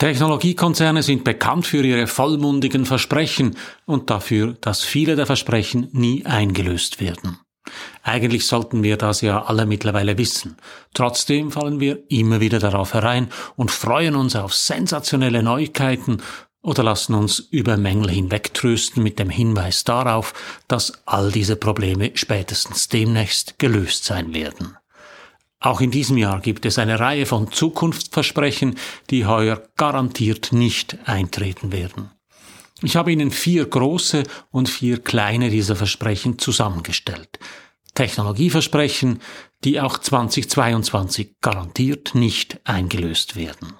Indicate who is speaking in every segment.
Speaker 1: Technologiekonzerne sind bekannt für ihre vollmundigen Versprechen und dafür, dass viele der Versprechen nie eingelöst werden. Eigentlich sollten wir das ja alle mittlerweile wissen. Trotzdem fallen wir immer wieder darauf herein und freuen uns auf sensationelle Neuigkeiten oder lassen uns über Mängel hinwegtrösten mit dem Hinweis darauf, dass all diese Probleme spätestens demnächst gelöst sein werden. Auch in diesem Jahr gibt es eine Reihe von Zukunftsversprechen, die heuer garantiert nicht eintreten werden. Ich habe Ihnen vier große und vier kleine dieser Versprechen zusammengestellt. Technologieversprechen, die auch 2022 garantiert nicht eingelöst werden.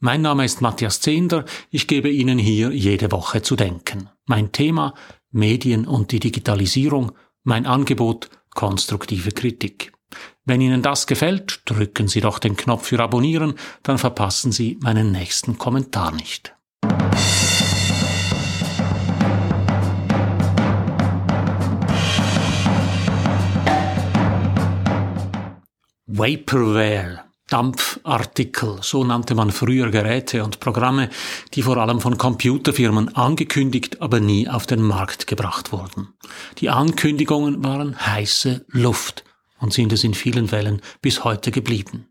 Speaker 1: Mein Name ist Matthias Zehnder, ich gebe Ihnen hier jede Woche zu denken. Mein Thema Medien und die Digitalisierung, mein Angebot konstruktive Kritik. Wenn Ihnen das gefällt, drücken Sie doch den Knopf für Abonnieren, dann verpassen Sie meinen nächsten Kommentar nicht. Vaporware, Dampfartikel, so nannte man früher Geräte und Programme, die vor allem von Computerfirmen angekündigt, aber nie auf den Markt gebracht wurden. Die Ankündigungen waren heiße Luft und sind es in vielen Fällen bis heute geblieben.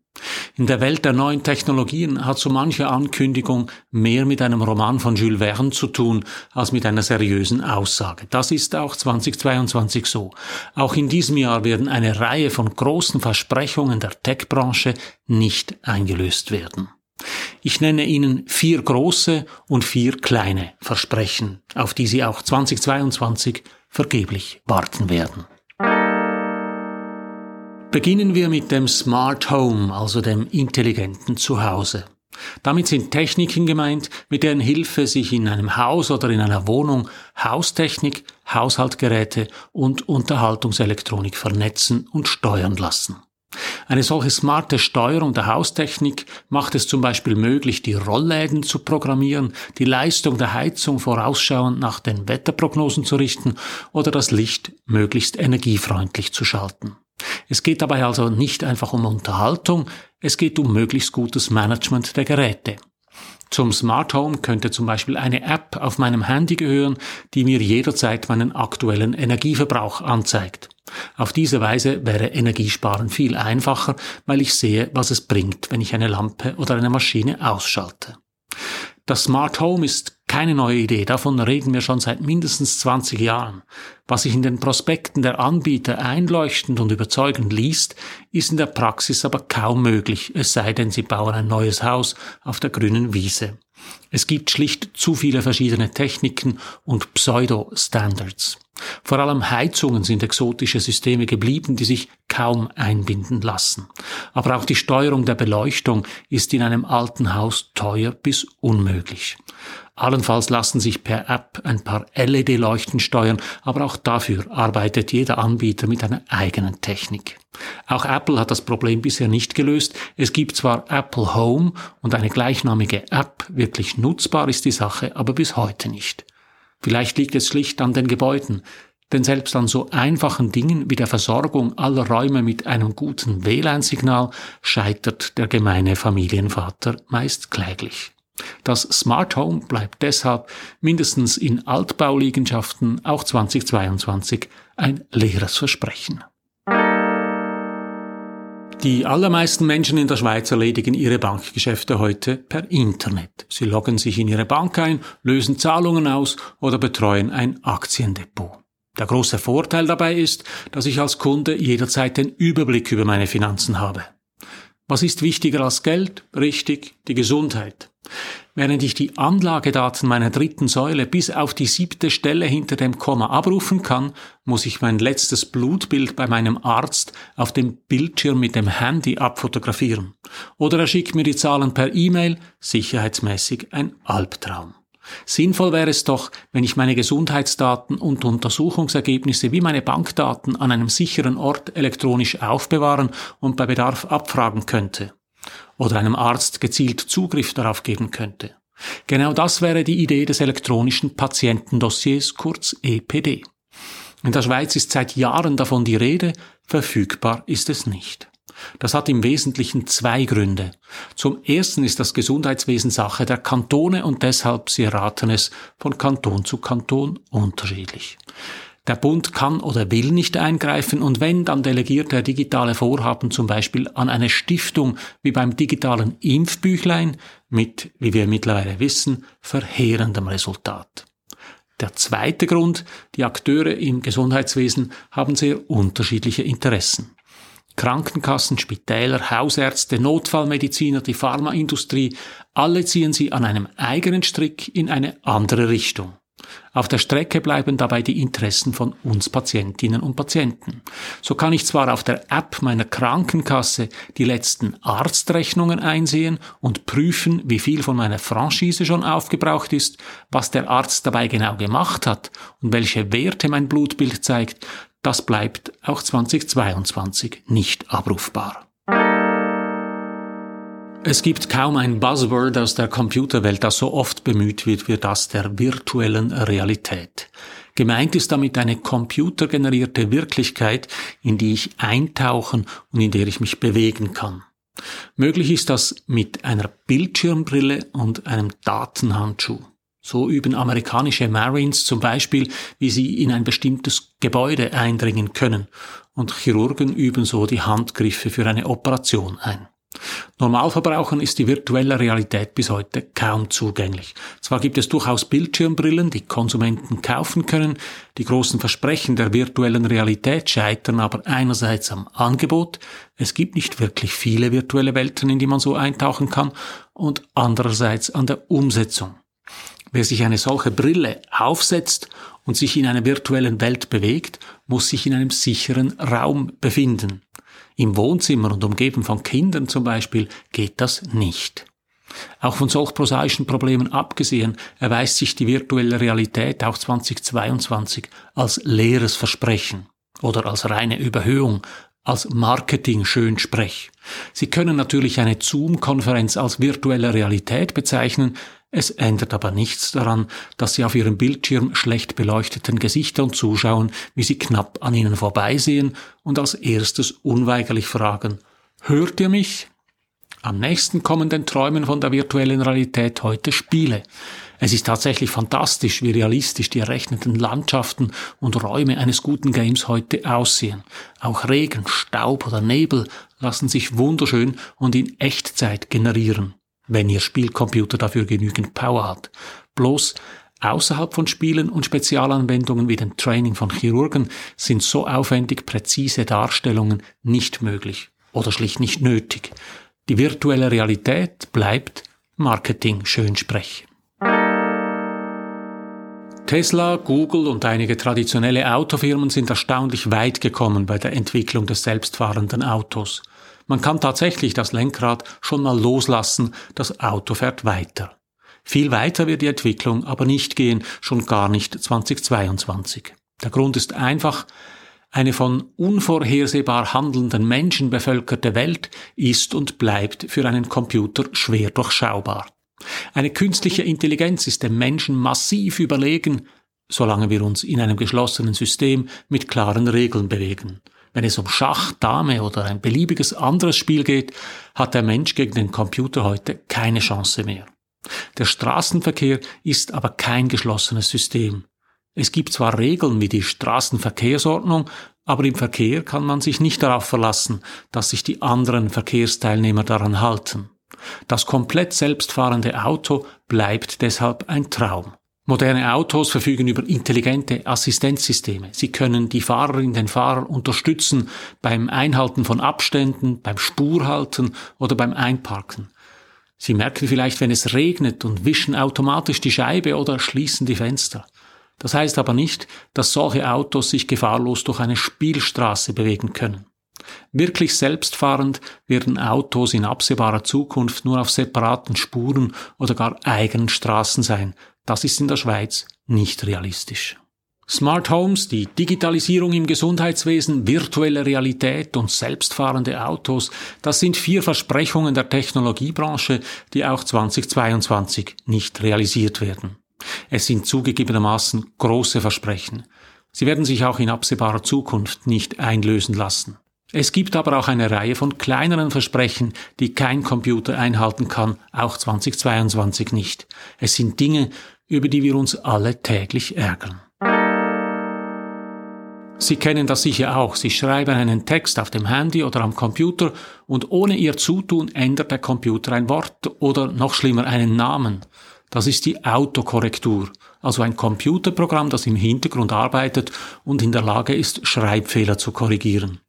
Speaker 1: In der Welt der neuen Technologien hat so manche Ankündigung mehr mit einem Roman von Jules Verne zu tun, als mit einer seriösen Aussage. Das ist auch 2022 so. Auch in diesem Jahr werden eine Reihe von großen Versprechungen der Tech-Branche nicht eingelöst werden. Ich nenne Ihnen vier große und vier kleine Versprechen, auf die Sie auch 2022 vergeblich warten werden. Beginnen wir mit dem Smart Home, also dem intelligenten Zuhause. Damit sind Techniken gemeint, mit deren Hilfe sich in einem Haus oder in einer Wohnung Haustechnik, Haushaltgeräte und Unterhaltungselektronik vernetzen und steuern lassen. Eine solche smarte Steuerung der Haustechnik macht es zum Beispiel möglich, die Rollläden zu programmieren, die Leistung der Heizung vorausschauend nach den Wetterprognosen zu richten oder das Licht möglichst energiefreundlich zu schalten. Es geht dabei also nicht einfach um Unterhaltung, es geht um möglichst gutes Management der Geräte. Zum Smart Home könnte zum Beispiel eine App auf meinem Handy gehören, die mir jederzeit meinen aktuellen Energieverbrauch anzeigt. Auf diese Weise wäre Energiesparen viel einfacher, weil ich sehe, was es bringt, wenn ich eine Lampe oder eine Maschine ausschalte. Das Smart Home ist keine neue Idee, davon reden wir schon seit mindestens 20 Jahren. Was sich in den Prospekten der Anbieter einleuchtend und überzeugend liest, ist in der Praxis aber kaum möglich, es sei denn, sie bauen ein neues Haus auf der grünen Wiese. Es gibt schlicht zu viele verschiedene Techniken und Pseudo-Standards. Vor allem Heizungen sind exotische Systeme geblieben, die sich kaum einbinden lassen. Aber auch die Steuerung der Beleuchtung ist in einem alten Haus teuer bis unmöglich. Allenfalls lassen sich per App ein paar LED-Leuchten steuern, aber auch dafür arbeitet jeder Anbieter mit einer eigenen Technik. Auch Apple hat das Problem bisher nicht gelöst. Es gibt zwar Apple Home und eine gleichnamige App, wirklich nutzbar ist die Sache, aber bis heute nicht. Vielleicht liegt es schlicht an den Gebäuden, denn selbst an so einfachen Dingen wie der Versorgung aller Räume mit einem guten WLAN-Signal scheitert der gemeine Familienvater meist kläglich. Das Smart Home bleibt deshalb mindestens in Altbauliegenschaften auch 2022 ein leeres Versprechen. Die allermeisten Menschen in der Schweiz erledigen ihre Bankgeschäfte heute per Internet. Sie loggen sich in ihre Bank ein, lösen Zahlungen aus oder betreuen ein Aktiendepot. Der große Vorteil dabei ist, dass ich als Kunde jederzeit den Überblick über meine Finanzen habe. Was ist wichtiger als Geld? Richtig, die Gesundheit. Während ich die Anlagedaten meiner dritten Säule bis auf die siebte Stelle hinter dem Komma abrufen kann, muss ich mein letztes Blutbild bei meinem Arzt auf dem Bildschirm mit dem Handy abfotografieren. Oder er schickt mir die Zahlen per E-Mail, sicherheitsmäßig ein Albtraum. Sinnvoll wäre es doch, wenn ich meine Gesundheitsdaten und Untersuchungsergebnisse wie meine Bankdaten an einem sicheren Ort elektronisch aufbewahren und bei Bedarf abfragen könnte. Oder einem Arzt gezielt Zugriff darauf geben könnte. Genau das wäre die Idee des elektronischen Patientendossiers, kurz EPD. In der Schweiz ist seit Jahren davon die Rede, verfügbar ist es nicht. Das hat im Wesentlichen zwei Gründe. Zum ersten ist das Gesundheitswesen Sache der Kantone und deshalb, Sie erraten es, von Kanton zu Kanton unterschiedlich. Der Bund kann oder will nicht eingreifen und wenn, dann delegiert er digitale Vorhaben zum Beispiel an eine Stiftung wie beim digitalen Impfbüchlein mit, wie wir mittlerweile wissen, verheerendem Resultat. Der zweite Grund, die Akteure im Gesundheitswesen haben sehr unterschiedliche Interessen. Krankenkassen, Spitäler, Hausärzte, Notfallmediziner, die Pharmaindustrie, alle ziehen sie an einem eigenen Strick in eine andere Richtung. Auf der Strecke bleiben dabei die Interessen von uns Patientinnen und Patienten. So kann ich zwar auf der App meiner Krankenkasse die letzten Arztrechnungen einsehen und prüfen, wie viel von meiner Franchise schon aufgebraucht ist, was der Arzt dabei genau gemacht hat und welche Werte mein Blutbild zeigt, das bleibt auch 2022 nicht abrufbar. Es gibt kaum ein Buzzword aus der Computerwelt, das so oft bemüht wird wie das der virtuellen Realität. Gemeint ist damit eine computergenerierte Wirklichkeit, in die ich eintauchen und in der ich mich bewegen kann. Möglich ist das mit einer Bildschirmbrille und einem Datenhandschuh. So üben amerikanische Marines zum Beispiel, wie sie in ein bestimmtes Gebäude eindringen können, und Chirurgen üben so die Handgriffe für eine Operation ein. Normalverbrauchern ist die virtuelle Realität bis heute kaum zugänglich. Zwar gibt es durchaus Bildschirmbrillen, die Konsumenten kaufen können, die großen Versprechen der virtuellen Realität scheitern aber einerseits am Angebot, es gibt nicht wirklich viele virtuelle Welten, in die man so eintauchen kann, und andererseits an der Umsetzung. Wer sich eine solche Brille aufsetzt und sich in einer virtuellen Welt bewegt, muss sich in einem sicheren Raum befinden. Im Wohnzimmer und umgeben von Kindern zum Beispiel geht das nicht. Auch von solch prosaischen Problemen abgesehen erweist sich die virtuelle Realität auch 2022 als leeres Versprechen oder als reine Überhöhung, als Marketing-Schönsprech. Sie können natürlich eine Zoom-Konferenz als virtuelle Realität bezeichnen, es ändert aber nichts daran, dass Sie auf Ihrem Bildschirm schlecht beleuchteten Gesichtern zuschauen, wie sie knapp an Ihnen vorbeisehen und als erstes unweigerlich fragen, hört ihr mich? Am nächsten kommen den Träumen von der virtuellen Realität heute Spiele. Es ist tatsächlich fantastisch, wie realistisch die errechneten Landschaften und Räume eines guten Games heute aussehen. Auch Regen, Staub oder Nebel lassen sich wunderschön und in Echtzeit generieren wenn Ihr Spielcomputer dafür genügend Power hat. Bloß außerhalb von Spielen und Spezialanwendungen wie dem Training von Chirurgen sind so aufwendig präzise Darstellungen nicht möglich oder schlicht nicht nötig. Die virtuelle Realität bleibt Marketing Schönsprech. Tesla, Google und einige traditionelle Autofirmen sind erstaunlich weit gekommen bei der Entwicklung des selbstfahrenden Autos. Man kann tatsächlich das Lenkrad schon mal loslassen, das Auto fährt weiter. Viel weiter wird die Entwicklung aber nicht gehen, schon gar nicht 2022. Der Grund ist einfach, eine von unvorhersehbar handelnden Menschen bevölkerte Welt ist und bleibt für einen Computer schwer durchschaubar. Eine künstliche Intelligenz ist dem Menschen massiv überlegen, solange wir uns in einem geschlossenen System mit klaren Regeln bewegen. Wenn es um Schach, Dame oder ein beliebiges anderes Spiel geht, hat der Mensch gegen den Computer heute keine Chance mehr. Der Straßenverkehr ist aber kein geschlossenes System. Es gibt zwar Regeln wie die Straßenverkehrsordnung, aber im Verkehr kann man sich nicht darauf verlassen, dass sich die anderen Verkehrsteilnehmer daran halten. Das komplett selbstfahrende Auto bleibt deshalb ein Traum. Moderne Autos verfügen über intelligente Assistenzsysteme. Sie können die Fahrerin, den Fahrer unterstützen beim Einhalten von Abständen, beim Spurhalten oder beim Einparken. Sie merken vielleicht, wenn es regnet und wischen automatisch die Scheibe oder schließen die Fenster. Das heißt aber nicht, dass solche Autos sich gefahrlos durch eine Spielstraße bewegen können. Wirklich selbstfahrend werden Autos in absehbarer Zukunft nur auf separaten Spuren oder gar eigenen Straßen sein, das ist in der Schweiz nicht realistisch. Smart Homes, die Digitalisierung im Gesundheitswesen, virtuelle Realität und selbstfahrende Autos, das sind vier Versprechungen der Technologiebranche, die auch 2022 nicht realisiert werden. Es sind zugegebenermaßen große Versprechen. Sie werden sich auch in absehbarer Zukunft nicht einlösen lassen. Es gibt aber auch eine Reihe von kleineren Versprechen, die kein Computer einhalten kann, auch 2022 nicht. Es sind Dinge, über die wir uns alle täglich ärgern. Sie kennen das sicher auch. Sie schreiben einen Text auf dem Handy oder am Computer und ohne Ihr Zutun ändert der Computer ein Wort oder noch schlimmer einen Namen. Das ist die Autokorrektur, also ein Computerprogramm, das im Hintergrund arbeitet und in der Lage ist, Schreibfehler zu korrigieren.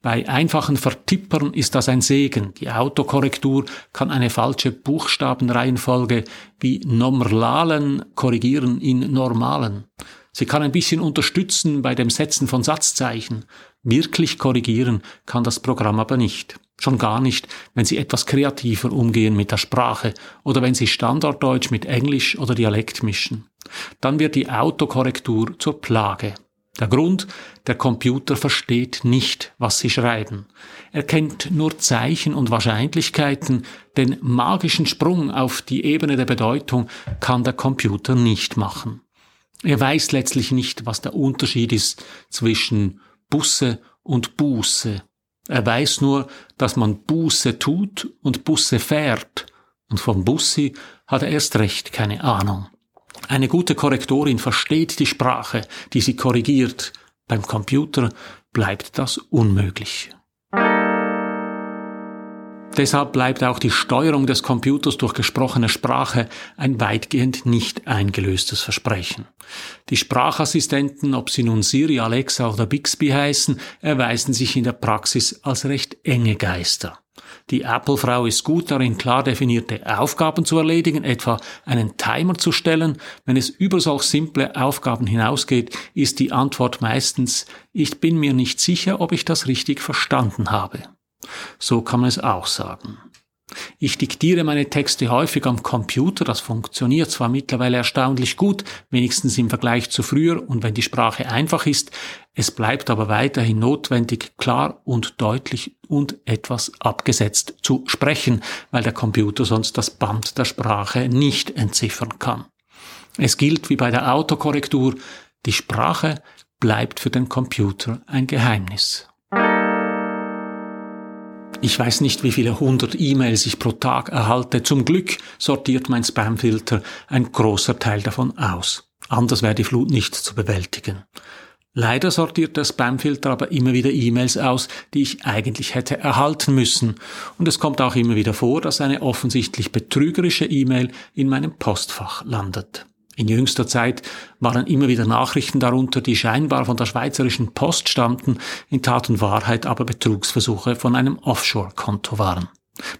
Speaker 1: Bei einfachen Vertippern ist das ein Segen. Die Autokorrektur kann eine falsche Buchstabenreihenfolge wie Normalen korrigieren in Normalen. Sie kann ein bisschen unterstützen bei dem Setzen von Satzzeichen. Wirklich korrigieren kann das Programm aber nicht. Schon gar nicht, wenn Sie etwas kreativer umgehen mit der Sprache oder wenn Sie Standarddeutsch mit Englisch oder Dialekt mischen. Dann wird die Autokorrektur zur Plage. Der Grund, der Computer versteht nicht, was Sie schreiben. Er kennt nur Zeichen und Wahrscheinlichkeiten, den magischen Sprung auf die Ebene der Bedeutung kann der Computer nicht machen. Er weiß letztlich nicht, was der Unterschied ist zwischen Busse und Buße. Er weiß nur, dass man Buße tut und Busse fährt, und vom Bussi hat er erst recht keine Ahnung. Eine gute Korrektorin versteht die Sprache, die sie korrigiert. Beim Computer bleibt das unmöglich. Deshalb bleibt auch die Steuerung des Computers durch gesprochene Sprache ein weitgehend nicht eingelöstes Versprechen. Die Sprachassistenten, ob sie nun Siri, Alexa oder Bixby heißen, erweisen sich in der Praxis als recht enge Geister. Die Apple-Frau ist gut darin, klar definierte Aufgaben zu erledigen, etwa einen Timer zu stellen. Wenn es über solch simple Aufgaben hinausgeht, ist die Antwort meistens, ich bin mir nicht sicher, ob ich das richtig verstanden habe. So kann man es auch sagen. Ich diktiere meine Texte häufig am Computer, das funktioniert zwar mittlerweile erstaunlich gut, wenigstens im Vergleich zu früher und wenn die Sprache einfach ist, es bleibt aber weiterhin notwendig, klar und deutlich und etwas abgesetzt zu sprechen, weil der Computer sonst das Band der Sprache nicht entziffern kann. Es gilt wie bei der Autokorrektur, die Sprache bleibt für den Computer ein Geheimnis. Ich weiß nicht, wie viele hundert E-Mails ich pro Tag erhalte. Zum Glück sortiert mein Spamfilter ein großer Teil davon aus. Anders wäre die Flut nicht zu bewältigen. Leider sortiert der Spamfilter aber immer wieder E-Mails aus, die ich eigentlich hätte erhalten müssen. Und es kommt auch immer wieder vor, dass eine offensichtlich betrügerische E-Mail in meinem Postfach landet. In jüngster Zeit waren immer wieder Nachrichten darunter, die scheinbar von der Schweizerischen Post stammten, in Tat und Wahrheit aber Betrugsversuche von einem Offshore-Konto waren.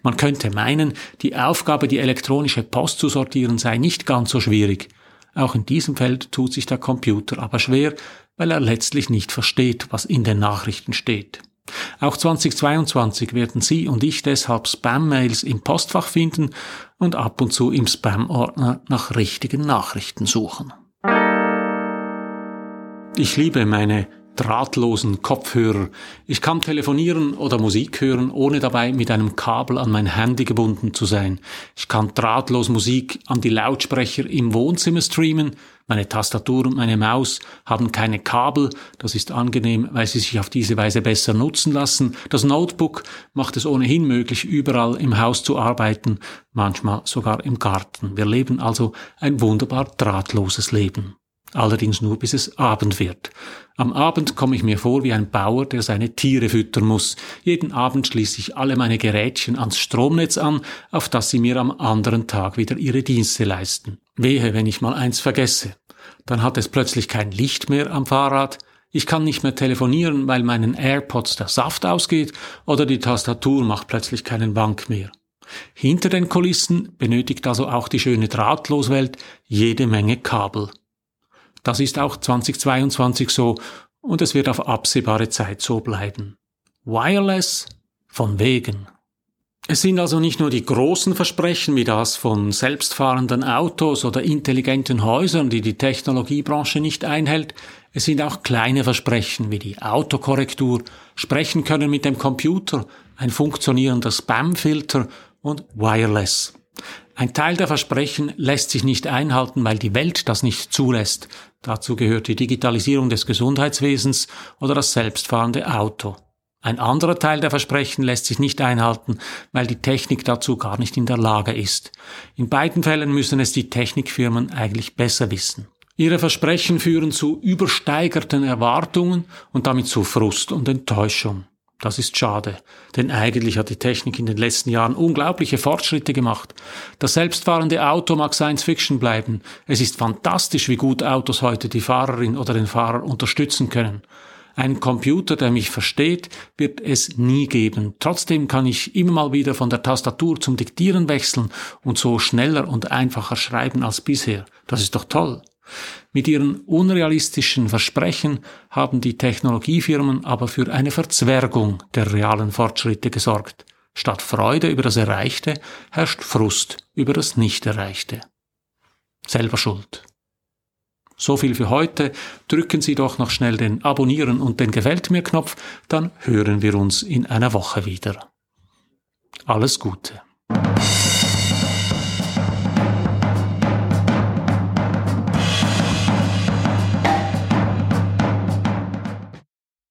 Speaker 1: Man könnte meinen, die Aufgabe, die elektronische Post zu sortieren, sei nicht ganz so schwierig. Auch in diesem Feld tut sich der Computer aber schwer, weil er letztlich nicht versteht, was in den Nachrichten steht. Auch 2022 werden Sie und ich deshalb Spam-Mails im Postfach finden und ab und zu im Spam-Ordner nach richtigen Nachrichten suchen. Ich liebe meine drahtlosen Kopfhörer. Ich kann telefonieren oder Musik hören, ohne dabei mit einem Kabel an mein Handy gebunden zu sein. Ich kann drahtlos Musik an die Lautsprecher im Wohnzimmer streamen. Meine Tastatur und meine Maus haben keine Kabel. Das ist angenehm, weil sie sich auf diese Weise besser nutzen lassen. Das Notebook macht es ohnehin möglich, überall im Haus zu arbeiten, manchmal sogar im Garten. Wir leben also ein wunderbar drahtloses Leben allerdings nur bis es Abend wird. Am Abend komme ich mir vor wie ein Bauer, der seine Tiere füttern muss. Jeden Abend schließe ich alle meine Gerätchen ans Stromnetz an, auf das sie mir am anderen Tag wieder ihre Dienste leisten. Wehe, wenn ich mal eins vergesse. Dann hat es plötzlich kein Licht mehr am Fahrrad, ich kann nicht mehr telefonieren, weil meinen AirPods der Saft ausgeht oder die Tastatur macht plötzlich keinen Wank mehr. Hinter den Kulissen benötigt also auch die schöne Drahtloswelt jede Menge Kabel. Das ist auch 2022 so und es wird auf absehbare Zeit so bleiben. Wireless von wegen. Es sind also nicht nur die großen Versprechen wie das von selbstfahrenden Autos oder intelligenten Häusern, die die Technologiebranche nicht einhält, es sind auch kleine Versprechen wie die Autokorrektur, sprechen können mit dem Computer, ein funktionierender Spamfilter und Wireless. Ein Teil der Versprechen lässt sich nicht einhalten, weil die Welt das nicht zulässt. Dazu gehört die Digitalisierung des Gesundheitswesens oder das selbstfahrende Auto. Ein anderer Teil der Versprechen lässt sich nicht einhalten, weil die Technik dazu gar nicht in der Lage ist. In beiden Fällen müssen es die Technikfirmen eigentlich besser wissen. Ihre Versprechen führen zu übersteigerten Erwartungen und damit zu Frust und Enttäuschung. Das ist schade, denn eigentlich hat die Technik in den letzten Jahren unglaubliche Fortschritte gemacht. Das selbstfahrende Auto mag Science Fiction bleiben. Es ist fantastisch, wie gut Autos heute die Fahrerin oder den Fahrer unterstützen können. Ein Computer, der mich versteht, wird es nie geben. Trotzdem kann ich immer mal wieder von der Tastatur zum Diktieren wechseln und so schneller und einfacher schreiben als bisher. Das ist doch toll. Mit ihren unrealistischen Versprechen haben die Technologiefirmen aber für eine Verzwergung der realen Fortschritte gesorgt. Statt Freude über das Erreichte herrscht Frust über das Nicht-Erreichte. Selber schuld. So viel für heute. Drücken Sie doch noch schnell den Abonnieren und den Gefällt mir Knopf, dann hören wir uns in einer Woche wieder. Alles Gute.